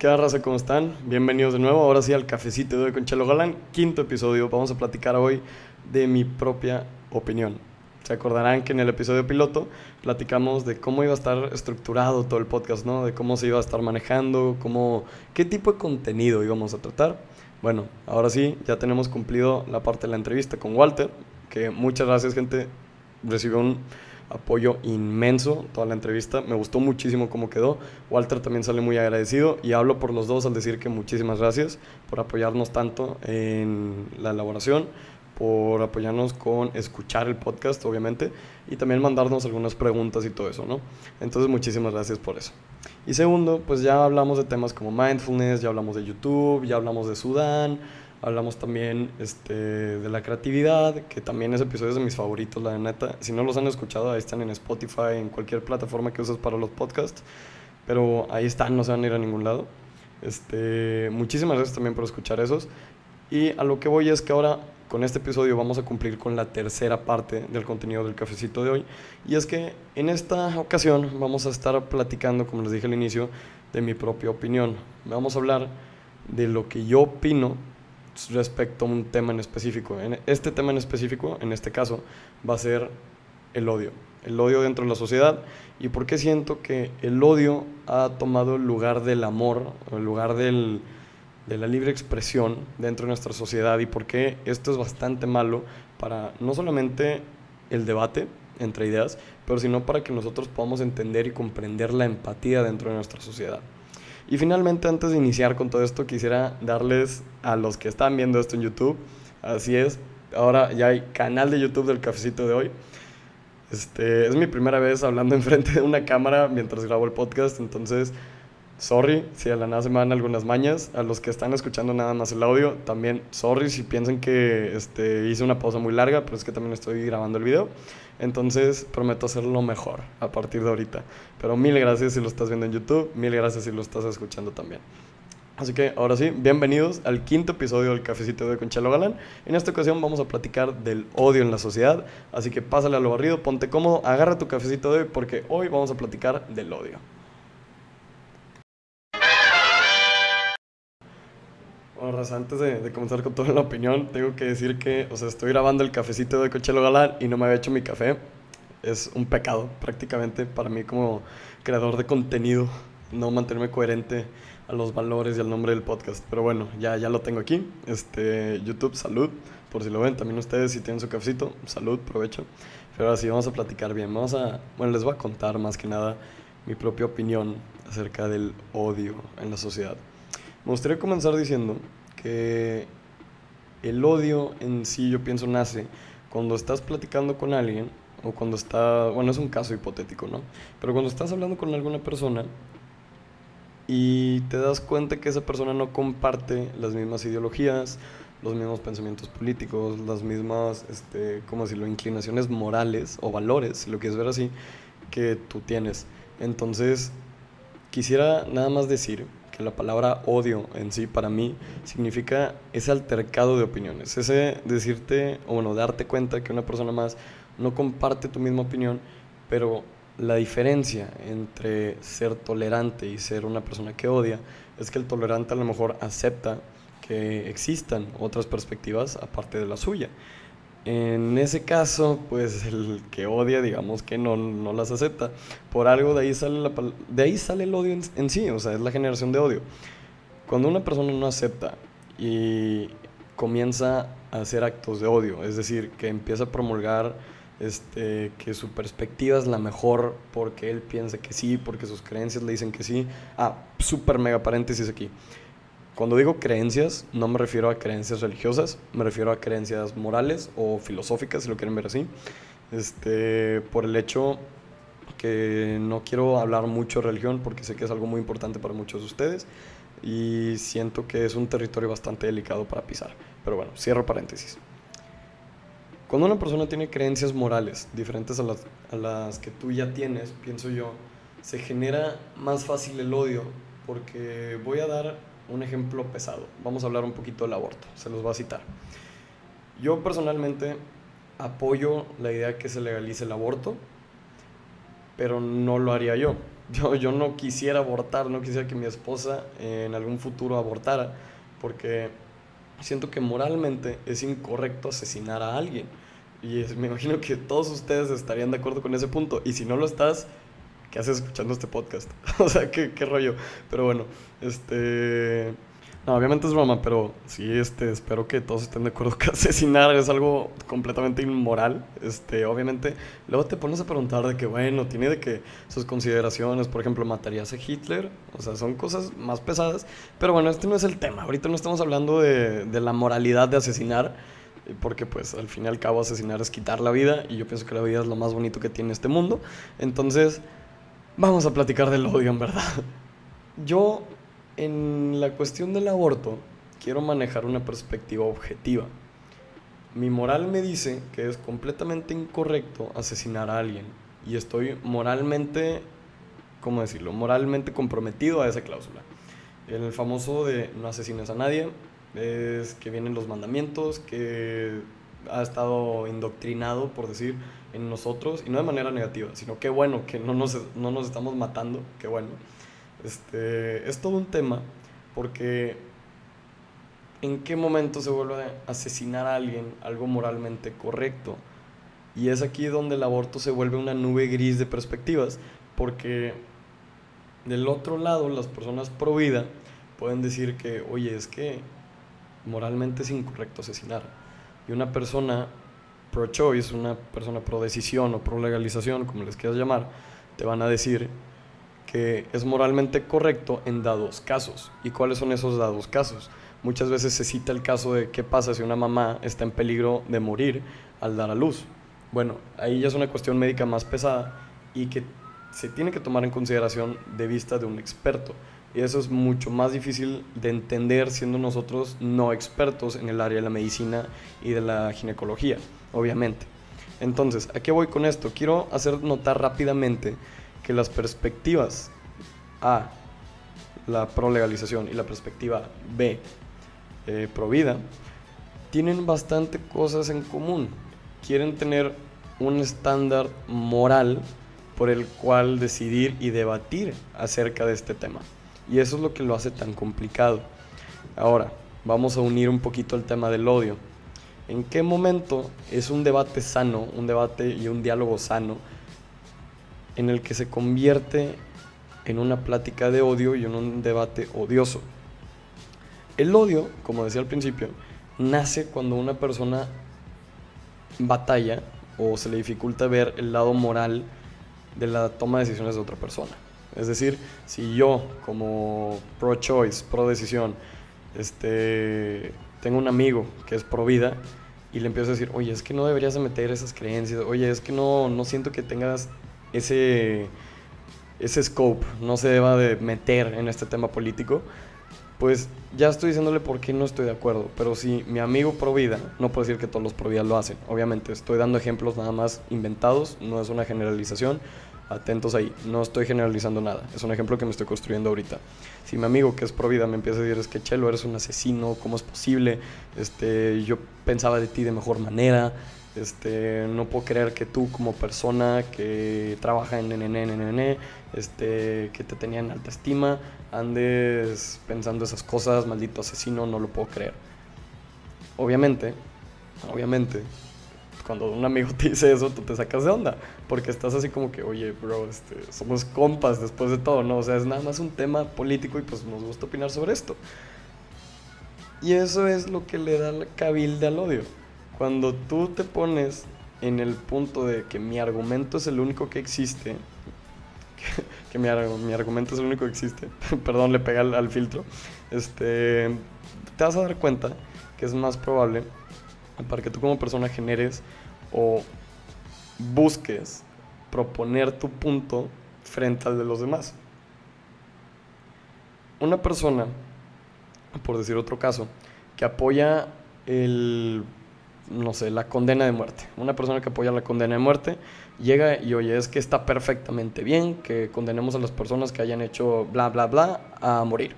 ¿Qué raza? ¿Cómo están? Bienvenidos de nuevo. Ahora sí al cafecito de hoy con Chelo Galán. Quinto episodio. Vamos a platicar hoy de mi propia opinión. Se acordarán que en el episodio piloto platicamos de cómo iba a estar estructurado todo el podcast, ¿no? De cómo se iba a estar manejando, cómo, qué tipo de contenido íbamos a tratar. Bueno, ahora sí, ya tenemos cumplido la parte de la entrevista con Walter, que muchas gracias, gente. Recibió un apoyo inmenso toda la entrevista. Me gustó muchísimo cómo quedó. Walter también sale muy agradecido y hablo por los dos al decir que muchísimas gracias por apoyarnos tanto en la elaboración, por apoyarnos con escuchar el podcast, obviamente, y también mandarnos algunas preguntas y todo eso, ¿no? Entonces, muchísimas gracias por eso. Y segundo, pues ya hablamos de temas como mindfulness, ya hablamos de YouTube, ya hablamos de Sudán, Hablamos también este, de la creatividad, que también ese episodio de mis favoritos, la neta. Si no los han escuchado, ahí están en Spotify, en cualquier plataforma que uses para los podcasts. Pero ahí están, no se van a ir a ningún lado. Este, muchísimas gracias también por escuchar esos. Y a lo que voy es que ahora con este episodio vamos a cumplir con la tercera parte del contenido del cafecito de hoy. Y es que en esta ocasión vamos a estar platicando, como les dije al inicio, de mi propia opinión. Vamos a hablar de lo que yo opino respecto a un tema en específico. En este tema en específico, en este caso, va a ser el odio. El odio dentro de la sociedad y por qué siento que el odio ha tomado el lugar del amor, el lugar del, de la libre expresión dentro de nuestra sociedad y por qué esto es bastante malo para no solamente el debate entre ideas, pero sino para que nosotros podamos entender y comprender la empatía dentro de nuestra sociedad. Y finalmente, antes de iniciar con todo esto, quisiera darles a los que están viendo esto en YouTube, así es, ahora ya hay canal de YouTube del cafecito de hoy. Este, es mi primera vez hablando enfrente de una cámara mientras grabo el podcast, entonces, sorry si a la nada se me dan algunas mañas. A los que están escuchando nada más el audio, también sorry si piensan que este, hice una pausa muy larga, pero es que también estoy grabando el video. Entonces prometo hacerlo mejor a partir de ahorita. Pero mil gracias si lo estás viendo en YouTube, mil gracias si lo estás escuchando también. Así que ahora sí, bienvenidos al quinto episodio del Cafecito de Conchelo Galán. En esta ocasión vamos a platicar del odio en la sociedad. Así que pásale a lo barrido, ponte cómodo, agarra tu cafecito de hoy porque hoy vamos a platicar del odio. Bueno, Raza, antes de, comenzar con toda la opinión, tengo que decir que, o sea, estoy grabando el cafecito de Cochelo Galán y no me había hecho mi café. Es un pecado, prácticamente, para mí como creador de contenido, no mantenerme coherente a los valores y al nombre del podcast. Pero bueno, ya, ya lo tengo aquí. Este, YouTube, salud, por si lo ven. También ustedes, si tienen su cafecito, salud, provecho. Pero ahora sí, vamos a platicar bien. Vamos a, bueno, les voy a contar más que nada mi propia opinión acerca del odio en la sociedad. Me gustaría comenzar diciendo que el odio en sí yo pienso nace cuando estás platicando con alguien o cuando está, bueno, es un caso hipotético, ¿no? Pero cuando estás hablando con alguna persona y te das cuenta que esa persona no comparte las mismas ideologías, los mismos pensamientos políticos, las mismas, este, ¿cómo decirlo?, inclinaciones morales o valores, si lo quieres ver así, que tú tienes. Entonces, quisiera nada más decir la palabra odio en sí para mí significa ese altercado de opiniones, ese decirte, o bueno, darte cuenta que una persona más no comparte tu misma opinión, pero la diferencia entre ser tolerante y ser una persona que odia es que el tolerante a lo mejor acepta que existan otras perspectivas aparte de la suya. En ese caso, pues el que odia, digamos que no, no las acepta. Por algo de ahí sale, la, de ahí sale el odio en, sí, o sea, es la generación de odio. Cuando una persona no acepta y comienza a hacer actos de odio, es decir, que empieza a promulgar este, que su perspectiva es la mejor porque él piensa que sí, porque sus creencias le dicen que sí. Ah, súper mega paréntesis aquí. Cuando digo creencias, no me refiero a creencias religiosas, me refiero a creencias morales o filosóficas, si lo quieren ver así. Este, por el hecho que no quiero hablar mucho de religión porque sé que es algo muy importante para muchos de ustedes y siento que es un territorio bastante delicado para pisar. Pero bueno, cierro paréntesis. Cuando una persona tiene creencias morales diferentes a las, a las que tú ya tienes, pienso yo, se genera más fácil el odio porque voy a dar un ejemplo pesado. Vamos a hablar un poquito del aborto, se los voy a citar. Yo personalmente apoyo la idea que se legalice el aborto, pero no lo haría yo, yo no quisiera abortar, no quisiera que mi esposa en algún futuro abortara, porque siento que moralmente es incorrecto asesinar a alguien. Y me imagino que todos ustedes estarían de acuerdo con ese punto. Y si no lo estás, ¿qué haces escuchando este podcast? o sea, ¿qué, ¿qué, rollo. Pero bueno, este... No, obviamente es broma, pero sí, este, espero que todos estén de acuerdo que asesinar es algo completamente inmoral. Este, obviamente, luego te pones a preguntar de que, bueno, tiene de que sus consideraciones, por ejemplo, ¿matarías a Hitler? O sea, son cosas más pesadas. Pero bueno, este no es el tema. Ahorita no estamos hablando de, de la moralidad de asesinar porque pues al fin y al cabo asesinar es quitar la vida y yo pienso que la vida es lo más bonito que tiene este mundo. Entonces, vamos a platicar del odio en verdad. Yo en la cuestión del aborto quiero manejar una perspectiva objetiva. Mi moral me dice que es completamente incorrecto asesinar a alguien y estoy moralmente, ¿cómo decirlo? Moralmente comprometido a esa cláusula. El famoso de no asesines a nadie, es que vienen los mandamientos, que ha estado indoctrinado, por decir, en nosotros, y no de manera negativa, sino que bueno, que no nos, no nos estamos matando, que bueno. Este, es todo un tema, porque en qué momento se vuelve asesinar a alguien algo moralmente correcto. Y es aquí donde el aborto se vuelve una nube gris de perspectivas, porque del otro lado las personas pro vida pueden decir que, oye, es que moralmente es incorrecto asesinar. Y una persona pro-choice, una persona pro-decisión o pro-legalización, como les quieras llamar, te van a decir que es moralmente correcto en dados casos. ¿Y cuáles son esos dados casos? Muchas veces se cita el caso de qué pasa si una mamá está en peligro de morir al dar a luz. Bueno, ahí ya es una cuestión médica más pesada y que se tiene que tomar en consideración de vista de un experto. Y eso es mucho más difícil de entender siendo nosotros no expertos en el área de la medicina y de la ginecología, obviamente. Entonces, ¿a qué voy con esto? Quiero hacer notar rápidamente que las perspectivas A, la pro-legalización, y la perspectiva B, eh, pro-vida, tienen bastante cosas en común. Quieren tener un estándar moral por el cual decidir y debatir acerca de este tema. Y eso es lo que lo hace tan complicado. Ahora, vamos a unir un poquito el tema del odio. ¿En qué momento es un debate sano, un debate y un diálogo sano, en el que se convierte en una plática de odio y en un debate odioso? El odio, como decía al principio, nace cuando una persona batalla o se le dificulta ver el lado moral de la toma de decisiones de otra persona. Es decir, si yo como pro-choice, pro-decisión, este, tengo un amigo que es pro-vida y le empiezo a decir, oye, es que no deberías de meter esas creencias, oye, es que no, no siento que tengas ese, ese scope, no se deba de meter en este tema político, pues ya estoy diciéndole por qué no estoy de acuerdo. Pero si mi amigo pro vida, no puedo decir que todos los pro vida lo hacen, obviamente estoy dando ejemplos nada más inventados, no es una generalización, atentos ahí. No estoy generalizando nada. Es un ejemplo que me estoy construyendo ahorita. Si mi amigo que es pro vida me empieza a decir, es que Chelo, eres un asesino, ¿cómo es posible? Este, yo pensaba de ti de mejor manera. Este, no puedo creer que tú como persona que trabaja en NNN, este, que te tenía en alta estima, andes pensando esas cosas, maldito asesino, no lo puedo creer. Obviamente, obviamente, cuando un amigo te dice eso, tú te sacas de onda, porque estás así como que, oye, bro, este, somos compas después de todo, ¿no? O sea, es nada más un tema político y pues nos gusta opinar sobre esto. Y eso es lo que le da la cabilde al odio. Cuando tú te pones en el punto de que mi argumento es el único que existe, que, mi, mi, argumento es el único que existe, perdón, le pega al, al filtro, este, te vas a dar cuenta que es más probable para que tú como persona generes o busques proponer tu punto frente al de los demás. Una persona, por decir otro caso, que apoya el, no sé, la condena de muerte. Una persona que apoya la condena de muerte llega y oye, es que está perfectamente bien que condenemos a las personas que hayan hecho bla, bla, bla a morir.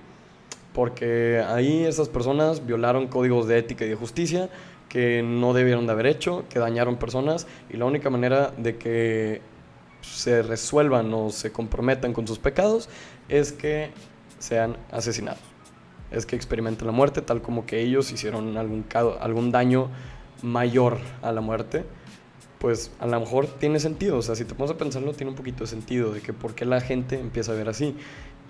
Porque ahí esas personas violaron códigos de ética y de justicia que no debieron de haber hecho, que dañaron personas y la única manera de que se resuelvan o se comprometan con sus pecados es que sean asesinados. Es que experimenten la muerte tal como que ellos hicieron algún, algún daño mayor a la muerte. Pues a lo mejor tiene sentido. O sea, si te pones a pensarlo, tiene un poquito de sentido de que por qué la gente empieza a ver así.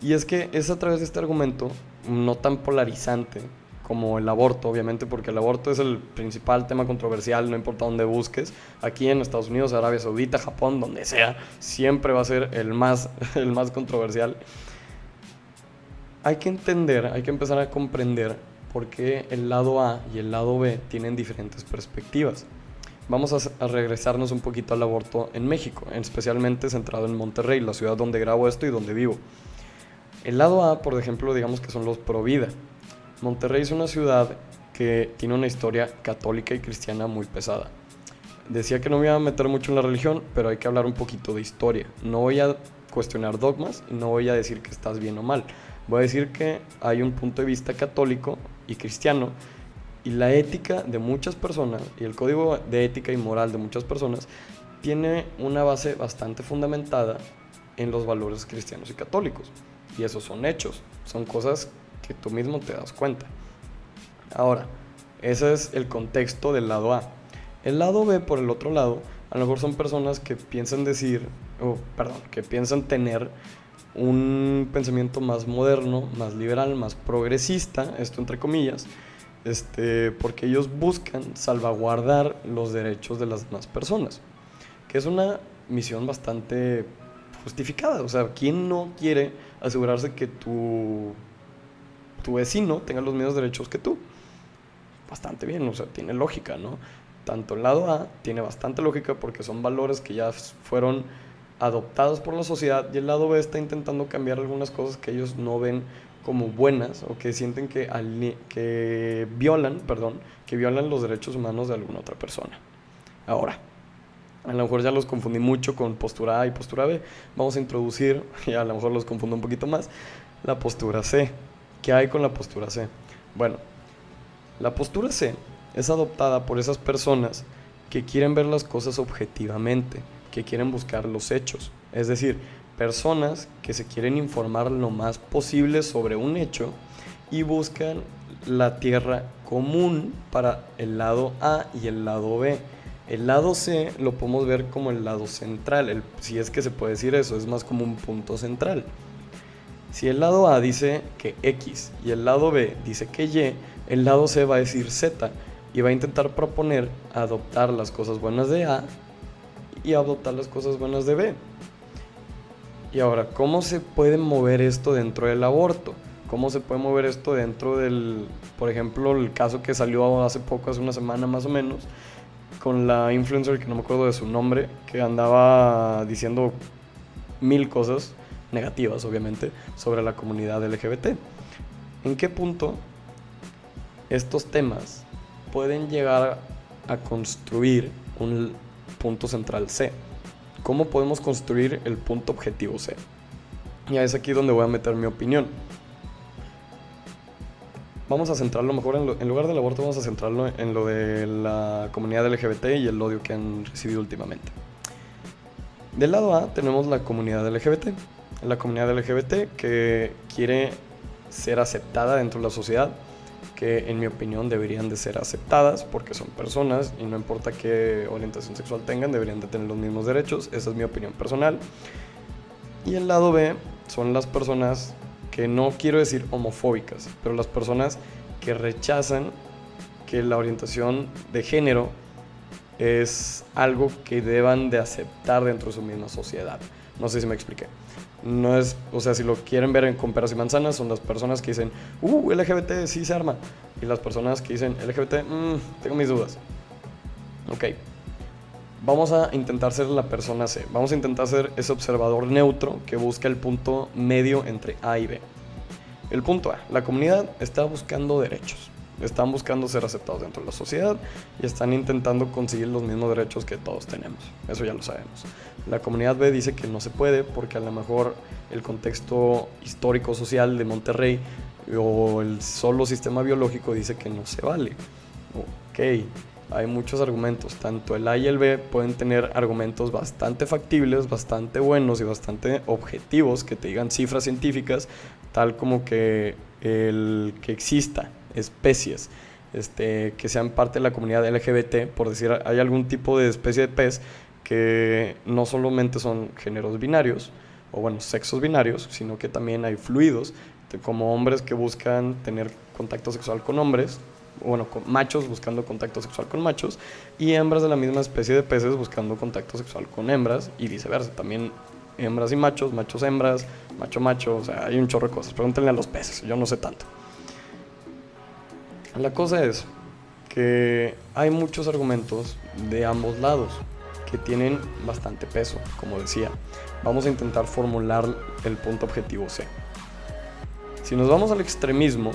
Y es que es a través de este argumento, no tan polarizante, como el aborto, obviamente, porque el aborto es el principal tema controversial, no importa dónde busques. Aquí en Estados Unidos, Arabia Saudita, Japón, donde sea, siempre va a ser el más, el más controversial. Hay que entender, hay que empezar a comprender por qué el lado A y el lado B tienen diferentes perspectivas. Vamos a, a regresarnos un poquito al aborto en México, especialmente centrado en Monterrey, la ciudad donde grabo esto y donde vivo. El lado A, por ejemplo, digamos que son los pro vida Monterrey es una ciudad que tiene una historia católica y cristiana muy pesada. Decía que no me iba a meter mucho en la religión, pero hay que hablar un poquito de historia. No voy a cuestionar dogmas y no voy a decir que estás bien o mal. Voy a decir que hay un punto de vista católico y cristiano y la ética de muchas personas y el código de ética y moral de muchas personas tiene una base bastante fundamentada en los valores cristianos y católicos. Y esos son hechos, son cosas que tú mismo te das cuenta. Ahora, ese es el contexto del lado A. El lado B, por el otro lado, a lo mejor son personas que piensan decir, o perdón, que piensan tener un pensamiento más moderno, más liberal, más progresista, esto entre comillas, este, porque ellos buscan salvaguardar los derechos de las demás personas, que es una misión bastante justificada. O sea, ¿quién no quiere asegurarse que tu tu vecino tenga los mismos derechos que tú. Bastante bien, o sea, tiene lógica, ¿no? Tanto el lado A tiene bastante lógica porque son valores que ya fueron adoptados por la sociedad y el lado B está intentando cambiar algunas cosas que ellos no ven como buenas o que sienten que, que violan, perdón, que violan los derechos humanos de alguna otra persona. Ahora, a lo mejor ya los confundí mucho con postura A y postura B. Vamos a introducir, y a lo mejor los confundo un poquito más, la postura C. ¿Qué hay con la postura C? Bueno, la postura C es adoptada por esas personas que quieren ver las cosas objetivamente, que quieren buscar los hechos. Es decir, personas que se quieren informar lo más posible sobre un hecho y buscan la tierra común para el lado A y el lado B. El lado C lo podemos ver como el lado central, si es que se puede decir eso, es más como un punto central. Si el lado A dice que X y el lado B dice que Y, el lado C va a decir Z y va a intentar proponer adoptar las cosas buenas de A y adoptar las cosas buenas de B. Y ahora, ¿cómo se puede mover esto dentro del aborto? ¿Cómo se puede mover esto dentro del, por ejemplo, el caso que salió hace poco, hace una semana más o menos, con la influencer que no me acuerdo de su nombre, que andaba diciendo mil cosas negativas, obviamente, sobre la comunidad LGBT. ¿En qué punto estos temas pueden llegar a construir un punto central C? ¿Cómo podemos construir el punto objetivo C? Y es aquí donde voy a meter mi opinión. Vamos a centrarlo mejor en, en lugar del aborto, vamos a centrarlo en lo de la comunidad LGBT y el odio que han recibido últimamente. Del lado A tenemos la comunidad LGBT, la comunidad LGBT que quiere ser aceptada dentro de la sociedad, que en mi opinión deberían de ser aceptadas porque son personas y no importa qué orientación sexual tengan, deberían de tener los mismos derechos, esa es mi opinión personal. Y el lado B son las personas que no quiero decir homofóbicas, pero las personas que rechazan que la orientación de género es algo que deban de aceptar dentro de su misma sociedad. No sé si me expliqué no es, o sea, si lo quieren ver en con peras y manzanas, son las personas que dicen, uh, LGBT sí se arma. Y las personas que dicen, LGBT, mmm, tengo mis dudas. Ok. Vamos a intentar ser la persona C. Vamos a intentar ser ese observador neutro que busca el punto medio entre A y B. El punto A. La comunidad está buscando derechos están buscando ser aceptados dentro de la sociedad y están intentando conseguir los mismos derechos que todos tenemos. Eso ya lo sabemos. La comunidad B dice que no se puede porque a lo mejor el contexto histórico-social de Monterrey o el solo sistema biológico dice que no se vale. Ok, hay muchos argumentos. Tanto el A y el B pueden tener argumentos bastante factibles, bastante buenos y bastante objetivos que te digan cifras científicas, tal como que el que exista especies este, que sean parte de la comunidad LGBT, por decir, hay algún tipo de especie de pez que no solamente son géneros binarios, o bueno, sexos binarios, sino que también hay fluidos, como hombres que buscan tener contacto sexual con hombres, bueno, con machos buscando contacto sexual con machos, y hembras de la misma especie de peces buscando contacto sexual con hembras, y viceversa, también hembras y machos, machos hembras, macho macho, o sea, hay un chorro de cosas. Pregúntenle a los peces, yo no sé tanto. La cosa es que hay muchos argumentos de ambos lados que tienen bastante peso, como decía. Vamos a intentar formular el punto objetivo C. Si nos vamos al extremismo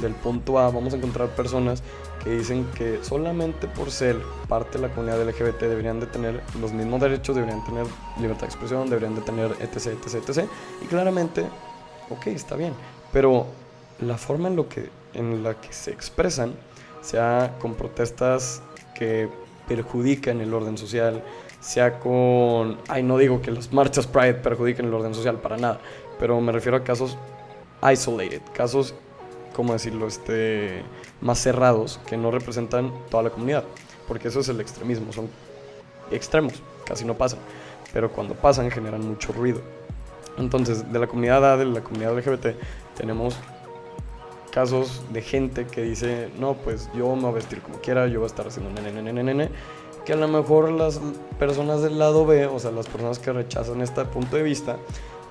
del punto A, vamos a encontrar personas que dicen que solamente por ser parte de la comunidad LGBT deberían de tener los mismos derechos, deberían tener libertad de expresión, deberían de tener etc, etc, etc. Y claramente, ok, está bien, pero la forma en, lo que, en la que se expresan, sea con protestas que perjudican el orden social, sea con... Ay, no digo que las marchas Pride perjudiquen el orden social, para nada, pero me refiero a casos isolated, casos, ¿cómo decirlo?, este, más cerrados, que no representan toda la comunidad, porque eso es el extremismo, son extremos, casi no pasan, pero cuando pasan generan mucho ruido. Entonces, de la comunidad A, de la comunidad LGBT, tenemos casos de gente que dice, no, pues yo me voy a vestir como quiera, yo voy a estar haciendo nene, nene, nene, que a lo mejor las personas del lado B, o sea, las personas que rechazan este punto de vista,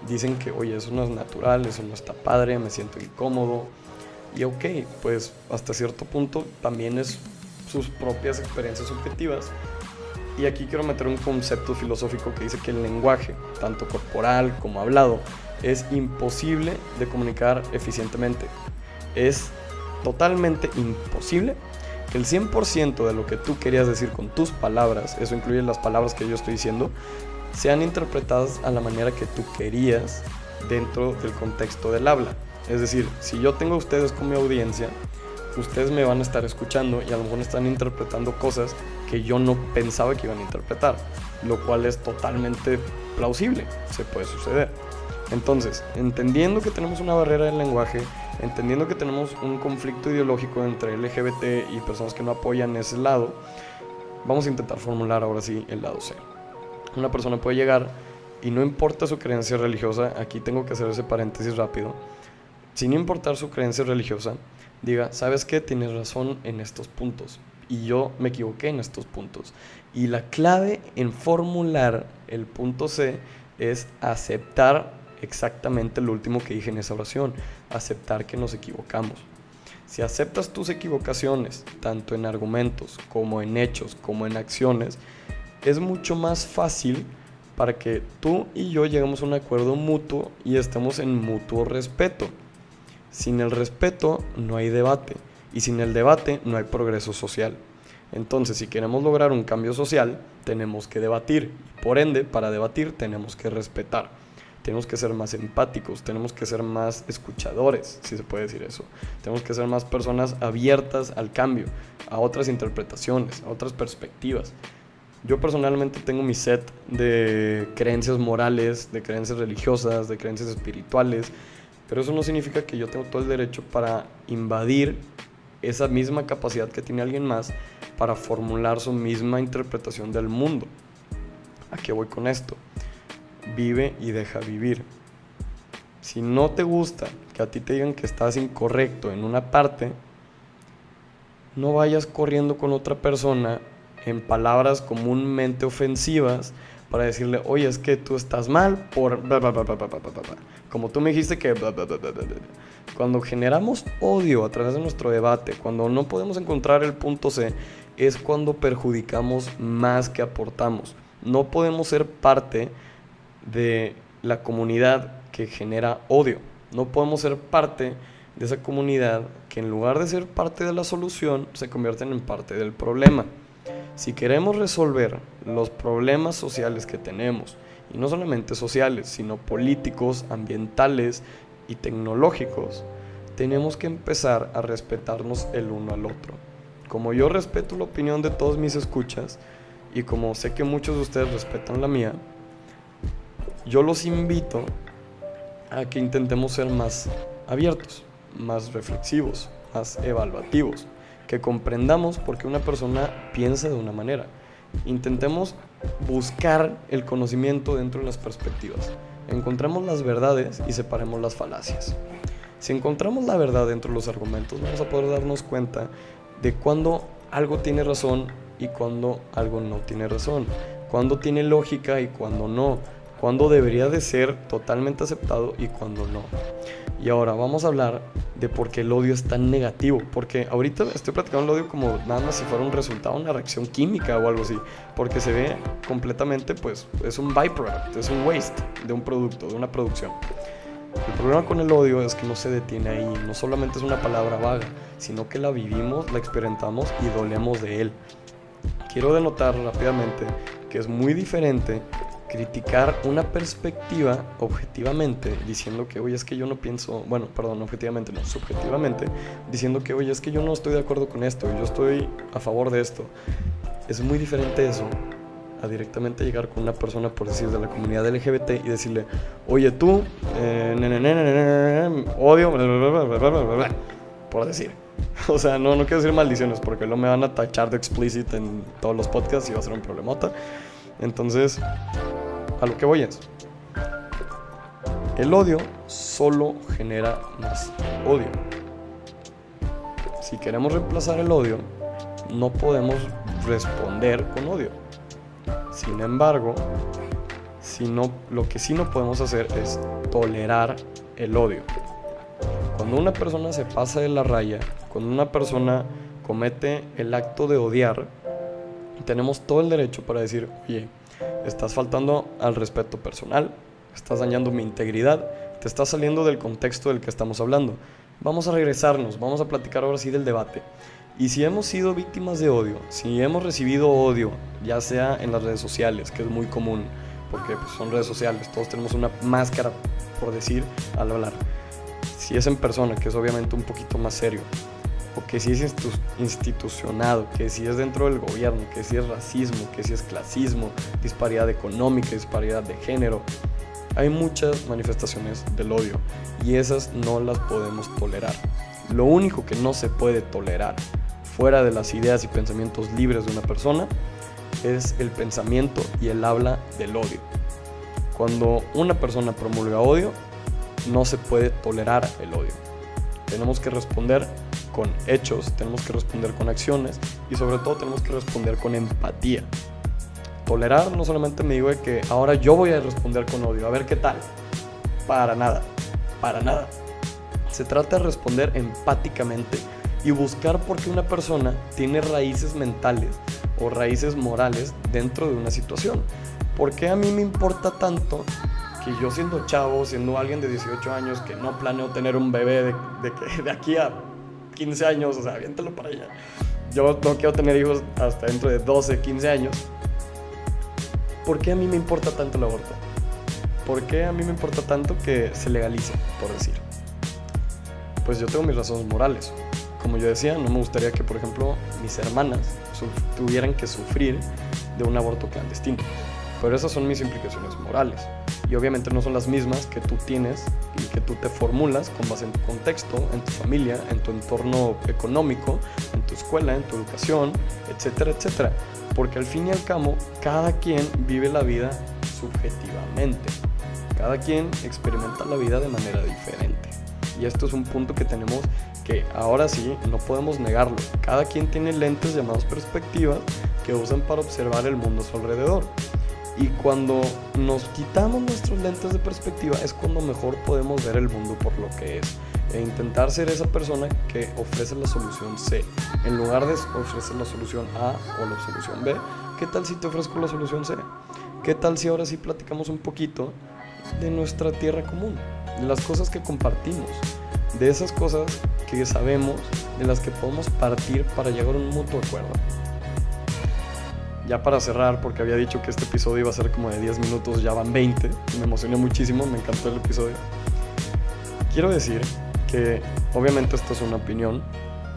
dicen que, oye, eso no es natural, eso no está padre, me siento incómodo. Y ok, pues hasta cierto punto también es sus propias experiencias subjetivas. Y aquí quiero meter un concepto filosófico que dice que el lenguaje, tanto corporal como hablado, es imposible de comunicar eficientemente es totalmente imposible que el 100% de lo que tú querías decir con tus palabras, eso incluye las palabras que yo estoy diciendo, sean interpretadas a la manera que tú querías dentro del contexto del habla. Es decir, si yo tengo a ustedes como audiencia, ustedes me van a estar escuchando y a lo mejor están interpretando cosas que yo no pensaba que iban a interpretar, lo cual es totalmente plausible, se puede suceder. Entonces, entendiendo que tenemos una barrera del lenguaje, entendiendo que tenemos un conflicto ideológico entre LGBT y personas que no apoyan ese lado, vamos a intentar formular ahora sí el lado C. Una persona puede llegar y no importa su creencia religiosa, aquí tengo que hacer ese paréntesis rápido, sin importar su creencia religiosa, diga, ¿sabes qué? Tienes razón en estos puntos y yo me equivoqué en estos puntos. Y la clave en formular el punto C es aceptar exactamente lo último que dije en esa oración, aceptar que nos equivocamos. Si aceptas tus equivocaciones, tanto en argumentos como en hechos, como en acciones, es mucho más fácil para que tú y yo lleguemos a un acuerdo mutuo y estemos en mutuo respeto. Sin el respeto no hay debate y sin el debate no hay progreso social. Entonces, si queremos lograr un cambio social, tenemos que debatir. Por ende, para debatir tenemos que respetar tenemos que ser más empáticos, tenemos que ser más escuchadores, si se puede decir eso. Tenemos que ser más personas abiertas al cambio, a otras interpretaciones, a otras perspectivas. Yo personalmente tengo mi set de creencias morales, de creencias religiosas, de creencias espirituales, pero eso no significa que yo tengo todo el derecho para invadir esa misma capacidad que tiene alguien más para formular su misma interpretación del mundo. ¿A qué voy con esto? Vive y deja vivir. Si no te gusta que a ti te digan que estás incorrecto en una parte, no vayas corriendo con otra persona en palabras comúnmente ofensivas para decirle, oye, es que tú estás mal por... Como tú me dijiste que... Cuando generamos odio a través de nuestro debate, cuando no podemos encontrar el punto C, es cuando perjudicamos más que aportamos. No podemos ser parte de la comunidad que genera odio. No podemos ser parte de esa comunidad que en lugar de ser parte de la solución se convierten en parte del problema. Si queremos resolver los problemas sociales que tenemos, y no solamente sociales, sino políticos, ambientales y tecnológicos, tenemos que empezar a respetarnos el uno al otro. como yo respeto la opinión de todos mis escuchas y como sé que muchos de ustedes respetan la mía, yo los invito a que intentemos ser más abiertos, más reflexivos, más evaluativos, que comprendamos por qué una persona piensa de una manera. Intentemos buscar el conocimiento dentro de las perspectivas. Encontremos las verdades y separemos las falacias. Si encontramos la verdad dentro de los argumentos, vamos a poder darnos cuenta de cuándo algo tiene razón y cuándo algo no tiene razón, cuándo tiene lógica y cuándo no, cuándo debería de ser totalmente aceptado y cuándo no. Y ahora vamos a hablar de por qué el odio es tan negativo. Porque ahorita estoy platicando el odio como nada más si fuera un resultado, una reacción química o algo así. Porque se ve completamente, pues, es un byproduct, es un waste de un producto, de una producción. El problema con el odio es que no se detiene ahí, no solamente es una palabra vaga, sino que la vivimos, la experimentamos y dolemos de él. Quiero denotar rápidamente que es muy diferente criticar una perspectiva objetivamente, diciendo que, oye, es que yo no pienso, bueno, perdón, objetivamente, no, subjetivamente, diciendo que, oye, es que yo no estoy de acuerdo con esto, yo estoy a favor de esto. Es muy diferente eso a directamente llegar con una persona, por decir, de la comunidad LGBT y decirle, oye, tú, odio, por decir. O sea, no, no quiero decir maldiciones porque luego me van a tachar de explicit en todos los podcasts y va a ser un problemota. Entonces, a lo que voy es, el odio solo genera más odio. Si queremos reemplazar el odio, no podemos responder con odio. Sin embargo, si no, lo que sí no podemos hacer es tolerar el odio. Cuando una persona se pasa de la raya, cuando una persona comete el acto de odiar, tenemos todo el derecho para decir, oye, estás faltando al respeto personal, estás dañando mi integridad, te estás saliendo del contexto del que estamos hablando. Vamos a regresarnos, vamos a platicar ahora sí del debate. Y si hemos sido víctimas de odio, si hemos recibido odio, ya sea en las redes sociales, que es muy común, porque pues, son redes sociales, todos tenemos una máscara, por decir, al hablar. Si es en persona, que es obviamente un poquito más serio, o que si es institucionado, que si es dentro del gobierno, que si es racismo, que si es clasismo, disparidad económica, disparidad de género. Hay muchas manifestaciones del odio y esas no las podemos tolerar. Lo único que no se puede tolerar fuera de las ideas y pensamientos libres de una persona es el pensamiento y el habla del odio. Cuando una persona promulga odio, no se puede tolerar el odio. Tenemos que responder con hechos, tenemos que responder con acciones y sobre todo tenemos que responder con empatía. Tolerar no solamente me digo de que ahora yo voy a responder con odio, a ver qué tal. Para nada, para nada. Se trata de responder empáticamente y buscar por qué una persona tiene raíces mentales o raíces morales dentro de una situación. ¿Por qué a mí me importa tanto que yo siendo chavo, siendo alguien de 18 años que no planeo tener un bebé de, de, de aquí a 15 años, o sea, aviéntalo para allá. Yo no quiero tener hijos hasta dentro de 12, 15 años. ¿Por qué a mí me importa tanto el aborto? ¿Por qué a mí me importa tanto que se legalice, por decir? Pues yo tengo mis razones morales. Como yo decía, no me gustaría que, por ejemplo, mis hermanas tuvieran que sufrir de un aborto clandestino. Pero esas son mis implicaciones morales y obviamente no son las mismas que tú tienes y que tú te formulas con base en tu contexto, en tu familia, en tu entorno económico, en tu escuela, en tu educación, etcétera, etcétera. Porque al fin y al cabo, cada quien vive la vida subjetivamente. Cada quien experimenta la vida de manera diferente. Y esto es un punto que tenemos que ahora sí no podemos negarlo. Cada quien tiene lentes llamados perspectivas que usan para observar el mundo a su alrededor. Y cuando nos quitamos nuestros lentes de perspectiva es cuando mejor podemos ver el mundo por lo que es. E intentar ser esa persona que ofrece la solución C. En lugar de ofrecer la solución A o la solución B, ¿qué tal si te ofrezco la solución C? ¿Qué tal si ahora sí platicamos un poquito de nuestra tierra común? De las cosas que compartimos. De esas cosas que sabemos, de las que podemos partir para llegar a un mutuo acuerdo ya para cerrar, porque había dicho que este episodio iba a ser como de 10 minutos, ya van 20. Me emocioné muchísimo, me encantó el episodio. Quiero decir que obviamente esto es una opinión,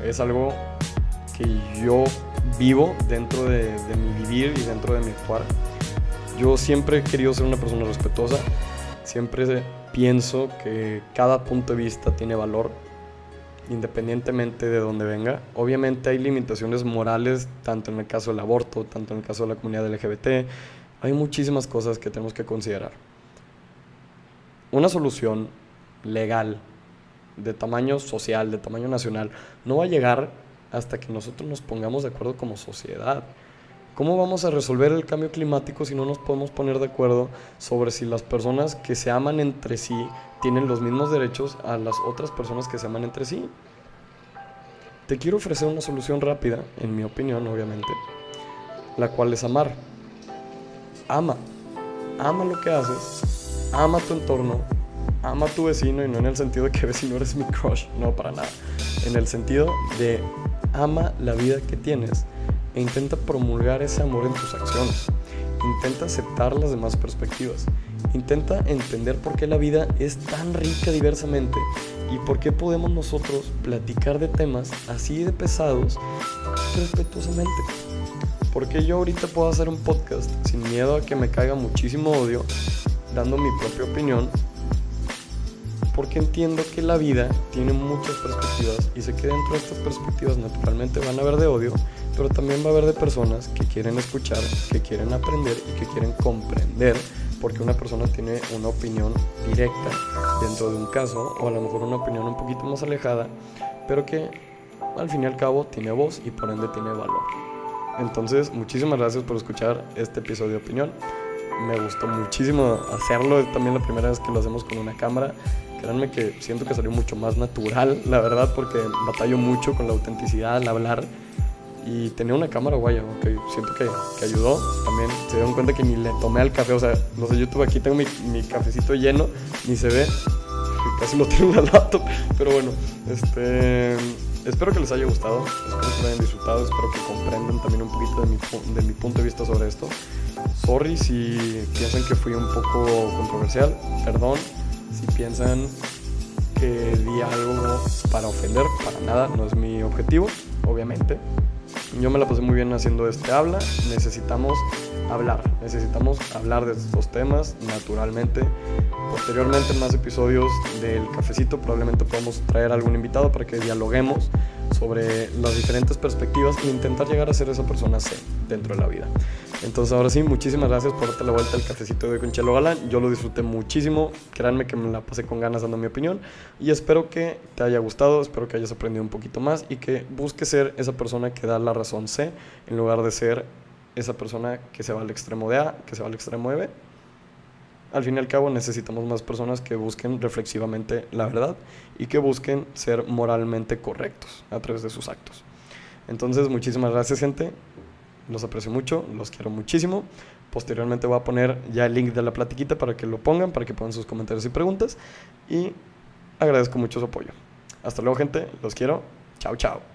es algo que yo vivo dentro de, de mi vivir y dentro de mi actuar. Yo siempre he querido ser una persona respetuosa, siempre pienso que cada punto de vista tiene valor, independientemente de dónde venga. Obviamente hay limitaciones morales, tanto en el caso del aborto, tanto en el caso de la comunidad LGBT. Hay muchísimas cosas que tenemos que considerar. Una solución legal, de tamaño social, de tamaño nacional, no va a llegar hasta que nosotros nos pongamos de acuerdo como sociedad. ¿Cómo vamos a resolver el cambio climático si no nos podemos poner de acuerdo sobre si las personas que se aman entre sí tienen los mismos derechos a las otras personas que se aman entre sí? Te quiero ofrecer una solución rápida, en mi opinión, obviamente, la cual es amar. Ama. Ama lo que haces, ama tu entorno, ama a tu vecino y no en el sentido de que vecino eres mi crush, no para nada. En el sentido de ama la vida que tienes e intenta promulgar ese amor en tus acciones. Intenta aceptar las demás perspectivas. Intenta entender por qué la vida es tan rica diversamente y por qué podemos nosotros platicar de temas así de pesados respetuosamente. Porque yo ahorita puedo hacer un podcast sin miedo a que me caiga muchísimo odio, dando mi propia opinión porque entiendo que la vida tiene muchas perspectivas y sé que dentro de estas perspectivas naturalmente van a haber de odio, pero también va a haber de personas que quieren escuchar, que quieren aprender y que quieren comprender porque una persona tiene una opinión directa dentro de un caso o a lo mejor una opinión un poquito más alejada, pero que al fin y al cabo tiene voz y por ende tiene valor. Entonces, muchísimas gracias por escuchar este episodio de opinión. Me gustó muchísimo hacerlo, es también la primera vez que lo hacemos con una cámara Créanme que siento que salió mucho más natural, la verdad, porque batallo mucho con la autenticidad al hablar. Y tenía una cámara guaya, ok, siento que, que, ayudó. También se dieron cuenta que ni le tomé al café, o sea, no sé, YouTube aquí tengo mi, mi cafecito lleno, ni se ve, casi lo en la laptop. Pero bueno, este, espero que les haya gustado, espero que lo hayan disfrutado, espero que comprendan también un poquito de mi, de mi punto de vista sobre esto. Sorry si piensan que fui un poco controversial, perdón si piensan que di algo para ofender, para nada, no es mi objetivo, obviamente. Yo me la pasé muy bien haciendo este habla. Necesitamos hablar, necesitamos hablar de estos temas naturalmente. Posteriormente en más episodios del cafecito probablemente podamos traer algún invitado para que dialoguemos sobre las diferentes perspectivas e intentar llegar a ser esa persona C dentro de la vida. Entonces ahora sí, muchísimas gracias por darte la vuelta al cafecito de Conchelo Galán. Yo lo disfruté muchísimo. Créanme que me la pasé con ganas dando mi opinión. Y espero que te haya gustado, espero que hayas aprendido un poquito más y que busques ser esa persona que da la razón C en lugar de ser esa persona que se va al extremo de A, que se va al extremo de B. Al fin y al cabo necesitamos más personas que busquen reflexivamente la verdad y que busquen ser moralmente correctos a través de sus actos. Entonces, muchísimas gracias gente. Los aprecio mucho, los quiero muchísimo. Posteriormente voy a poner ya el link de la platiquita para que lo pongan, para que pongan sus comentarios y preguntas. Y agradezco mucho su apoyo. Hasta luego gente, los quiero. Chao, chao.